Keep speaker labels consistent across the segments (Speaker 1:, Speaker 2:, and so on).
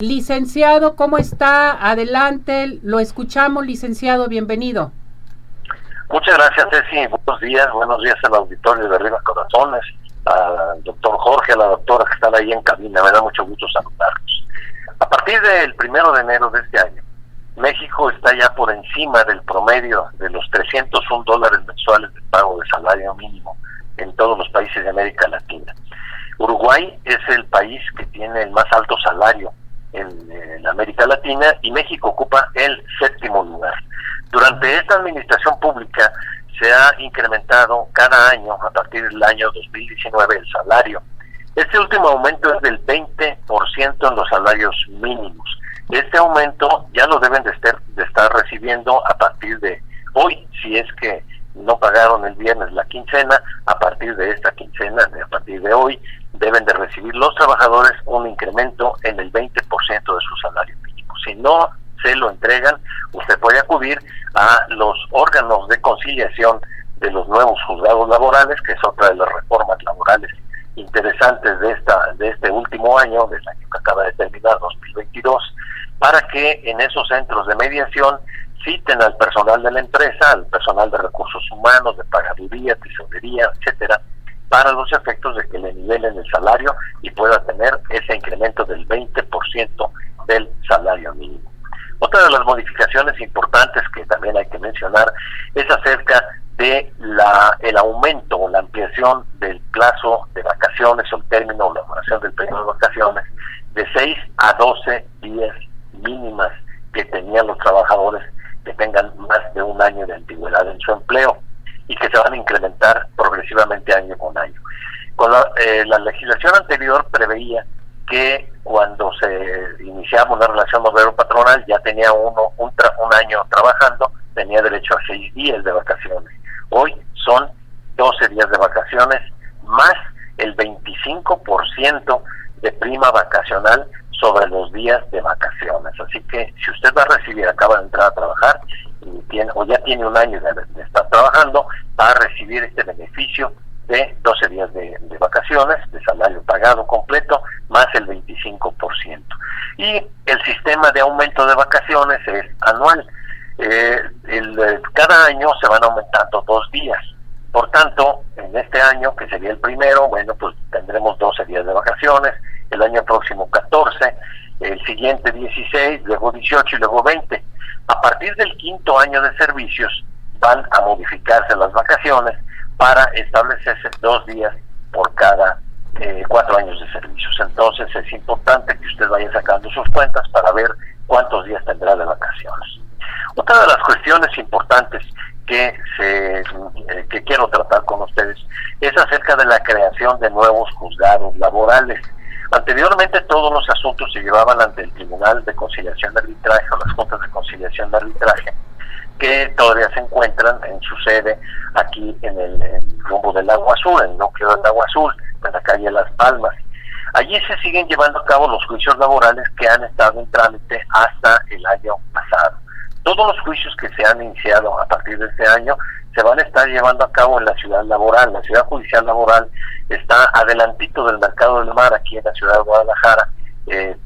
Speaker 1: Licenciado, ¿cómo está? Adelante, lo escuchamos, licenciado, bienvenido.
Speaker 2: Muchas gracias, Ceci. Buenos días, buenos días al auditorio de Arriba Corazones, al doctor Jorge, a la doctora que están ahí en cabina. Me da mucho gusto saludarlos. A partir del primero de enero de este año, México está ya por encima del promedio de los 301 dólares mensuales de pago de salario mínimo en todos los países de América Latina. Uruguay es el país que tiene el más alto salario en, América Latina y México ocupa el séptimo lugar. Durante esta administración pública se ha incrementado cada año, a partir del año 2019, el salario. Este último aumento es del 20% en los salarios mínimos. Este aumento ya lo deben de estar recibiendo a partir de hoy, si es que no pagaron el viernes la quincena, a partir de esta quincena, a partir de hoy, deben de recibir los trabajadores un incremento en el 20% de su salario mínimo. Si no se lo entregan, usted puede acudir a los órganos de conciliación de los nuevos juzgados laborales, que es otra de las reformas laborales interesantes de esta de este último año, del año que acaba de terminar, 2022, para que en esos centros de mediación citen al personal de la empresa, al personal de recursos humanos, de pagaduría, tesorería, etcétera, para los efectos de que le nivelen el salario y pueda tener ese incremento del 20% del salario mínimo. Otra de las modificaciones importantes que también hay que mencionar es acerca de la el aumento o la ampliación del plazo de vacaciones o el término o la duración del periodo de vacaciones de 6 a 12 días mínimas que tenían los trabajadores que tengan más de un año de antigüedad en su empleo y que se van a incrementar progresivamente año con Con la, eh, legislación anterior preveía que cuando se iniciaba una relación obrero-patronal ya tenía uno un, un año trabajando, tenía derecho a seis días de vacaciones. Hoy son 12 días de vacaciones más el 25% de prima vacacional sobre los días de vacaciones. Así que si usted va a recibir, acaba de entrar a trabajar y tiene, o ya tiene un año de, estar trabajando, va a recibir este beneficio de 12 días de, vacaciones, de salario pagado completo, más el 25%. Y el sistema de aumento de vacaciones es anual. Eh, el, cada año se van aumentando dos días. Por tanto, en este año, que sería el primero, bueno, pues tendremos 12 días de vacaciones, el año próximo 14, el siguiente 16, luego 18 y luego 20. A partir del quinto año de servicios van a modificarse las vacaciones para establecerse dos días por cada eh, cuatro años de servicios. Entonces es importante que usted vaya sacando sus cuentas para ver cuántos días tendrá de vacaciones. Otra de las cuestiones importantes que, se, eh, que quiero tratar con ustedes es acerca de la creación de nuevos juzgados laborales. Anteriormente todos los asuntos se llevaban ante el Tribunal de Conciliación de Arbitraje o las Juntas de Conciliación de Arbitraje, que todavía se encuentran en su sede aquí en el, rumbo del Agua Azul, en el núcleo del Agua Azul, en la calle Las Palmas. Allí se siguen llevando a cabo los juicios laborales que han estado en trámite hasta el año pasado. Todos los juicios que se han iniciado a partir de este año se van a estar llevando a cabo en la ciudad laboral. La ciudad judicial laboral está adelantito del mercado del mar aquí en la ciudad de Guadalajara, eh,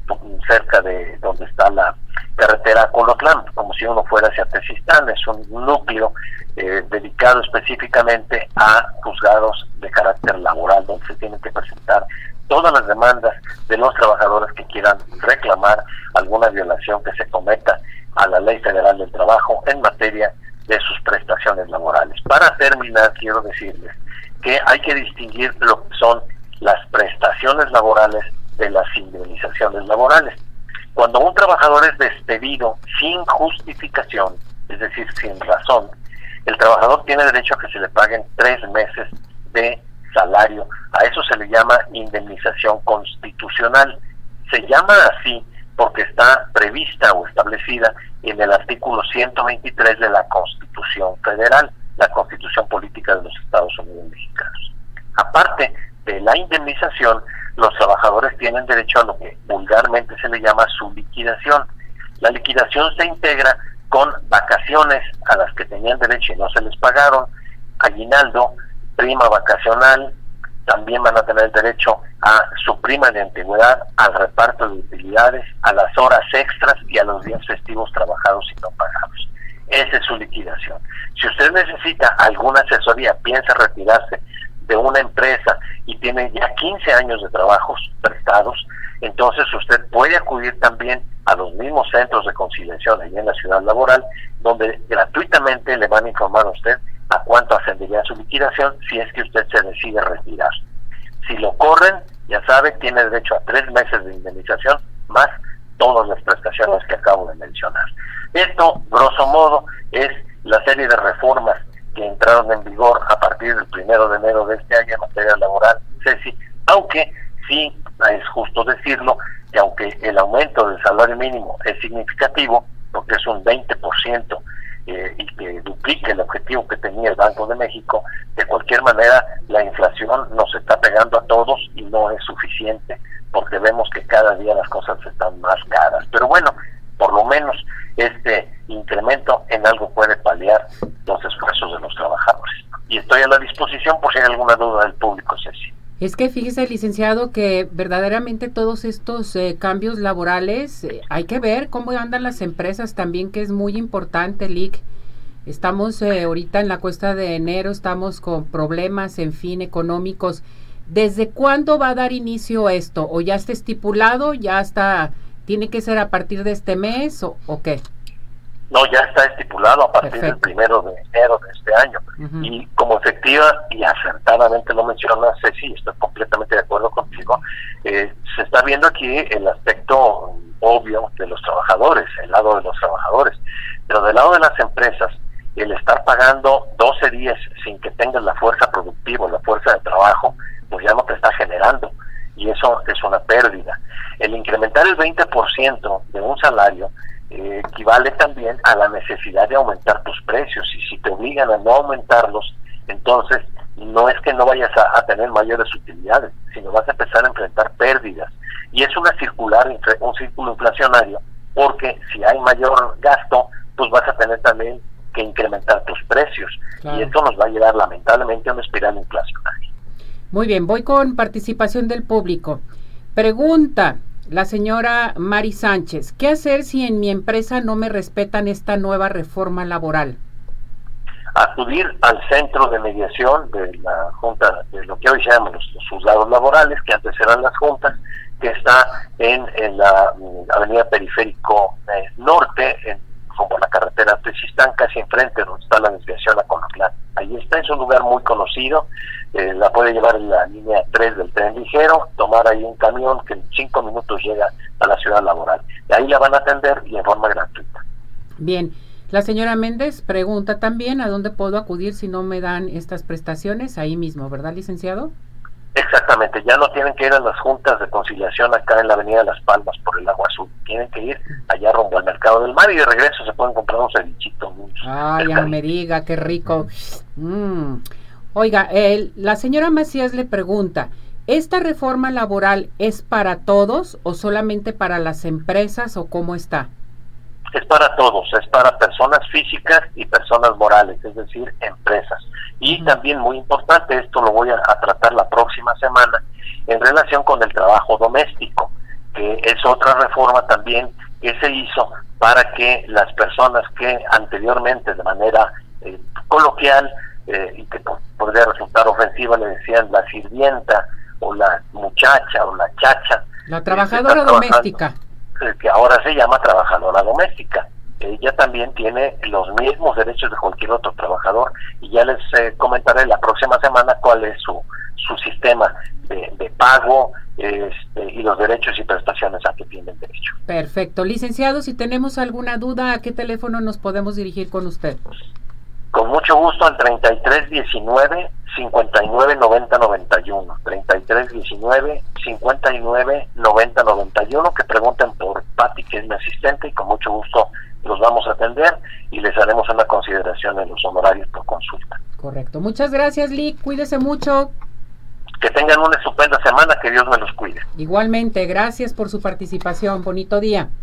Speaker 2: cerca de donde está la carretera Colotlán, como si uno fuera hacia Tezistán, es un núcleo eh, dedicado específicamente a juzgados de carácter laboral, donde se tienen que presentar todas las demandas de los trabajadores que quieran reclamar alguna violación que se cometa a la Ley Federal del Trabajo en materia de sus prestaciones laborales. Para terminar, quiero decirles que hay que distinguir lo que son las prestaciones laborales de las indemnizaciones laborales. Cuando un trabajador es despedido sin justificación, es decir, sin razón, el trabajador tiene derecho a que se le paguen tres meses de salario. A eso se le llama indemnización constitucional. Se llama así porque está prevista o establecida en el artículo 123 de la Constitución Federal, la Constitución Política de los Estados Unidos Mexicanos. Aparte de la indemnización, los trabajadores tienen derecho a lo que vulgarmente se le llama su liquidación. La liquidación se integra con vacaciones a las que tenían derecho y no se les pagaron, aguinaldo, prima vacacional, también van a tener derecho a su prima de antigüedad, al reparto de utilidades, a las horas extras y a los días festivos trabajados y no pagados. Esa es su liquidación. Si usted necesita alguna asesoría, piensa retirarse de una empresa y tiene ya 15 años de trabajos prestados, entonces usted puede acudir también a los mismos centros de conciliación allí en la ciudad laboral, donde gratuitamente le van a informar a usted a cuánto ascendería su liquidación si es que usted se decide retirar. Si lo corren, ya sabe, tiene derecho a tres meses de indemnización más todas las prestaciones que acabo de mencionar. Esto, grosso modo, es la serie de reformas que entraron en vigor a partir del primero de enero de este año en materia laboral, Ceci, aunque sí es justo decirlo que aunque el aumento del salario mínimo es significativo, porque es un 20% eh, y que duplique el objetivo que tenía el Banco de México, de cualquier manera la inflación nos está pegando a todos y no es suficiente porque vemos que cada día las cosas están más caras. Pero bueno, por lo menos este incremento en algo puede paliar los esfuerzos de los trabajadores. Y estoy a la disposición por si hay alguna duda del público, Ceci.
Speaker 1: Es que fíjese, licenciado, que verdaderamente todos estos eh, cambios laborales, eh, hay que ver cómo andan las empresas también, que es muy importante, LIC. Estamos eh, ahorita en la cuesta de enero, estamos con problemas, en fin, económicos. ¿Desde cuándo va a dar inicio esto? ¿O ya está estipulado? ¿Ya está, tiene que ser a partir de este mes o, o qué?
Speaker 2: No, ya está estipulado a partir del primero de enero de este año. Y como efectiva y acertadamente lo menciona Ceci, estoy completamente de acuerdo contigo, eh, se está viendo aquí el aspecto obvio de los trabajadores, el lado de los trabajadores. Pero del lado de las empresas, el estar pagando 12 días sin que tengas la fuerza productiva, la fuerza de trabajo, pues ya no te está generando. Y eso es una pérdida. El incrementar el 20% de un salario eh, equivale también a la necesidad de aumentar tus precios y si te obligan a no aumentarlos, entonces no es que no vayas a, tener mayores utilidades, sino vas a empezar a enfrentar pérdidas. Y es una circular, un círculo inflacionario, porque si hay mayor gasto, pues vas a tener también que incrementar tus precios. Y esto nos va a llevar lamentablemente a una espiral inflacionaria.
Speaker 1: Muy bien, voy con participación del público. Pregunta, la señora Mari Sánchez, ¿qué hacer si en mi empresa no me respetan esta nueva reforma laboral?
Speaker 2: Acudir al centro de mediación de la Junta, de lo que hoy llaman los, juzgados laborales, que antes eran las juntas, que está en, la mm, avenida Periférico eh, Norte, en, como la carretera Texistán, casi enfrente donde está la desviación a Conoclán. Ahí está, es un lugar muy conocido, eh, la puede llevar en la línea 3 del tren ligero, tomar ahí un camión que en 5 minutos llega a la ciudad laboral. Y ahí la van a atender y en forma gratuita.
Speaker 1: Bien, la señora Méndez pregunta también a dónde puedo acudir si no me dan estas prestaciones, ahí mismo, ¿verdad, licenciado?
Speaker 2: Exactamente, ya no tienen que ir a las juntas de conciliación acá en la Avenida de Las Palmas por el Agua Azul, tienen que ir allá rumbo al Mercado del Mar y de regreso se pueden comprar un cevichito.
Speaker 1: Ay, ya me diga, qué rico. Mm. Oiga, la señora Macías le pregunta, ¿esta reforma laboral es para todos o solamente para las empresas o cómo está?
Speaker 2: Es para todos, es para personas físicas y personas morales, es decir, empresas. Y también muy importante, esto lo voy a, tratar la próxima semana, en relación con el trabajo doméstico, que es otra reforma también que se hizo para que las personas que anteriormente de manera eh, coloquial eh, y que podría resultar ofensiva, le decían la sirvienta o la muchacha o la chacha.
Speaker 1: La trabajadora doméstica.
Speaker 2: Eh, que ahora se llama trabajadora doméstica. Ella también tiene los mismos derechos de cualquier otro trabajador y ya les eh, comentaré la próxima semana cuál es su, su sistema de, de pago este, y los derechos y prestaciones a que tienen derecho.
Speaker 1: Perfecto. Licenciado, si tenemos alguna duda, ¿a qué teléfono nos podemos dirigir con usted?
Speaker 2: Con mucho gusto al 3319 59 90 91. 3319 59 90 91. Que pregunten por Patti, que es mi asistente, y con mucho gusto los vamos a atender y les haremos una consideración en los honorarios por consulta.
Speaker 1: Correcto. Muchas gracias, Lee. Cuídese mucho.
Speaker 2: Que tengan una estupenda semana, que Dios me los cuide.
Speaker 1: Igualmente, gracias por su participación. Bonito día.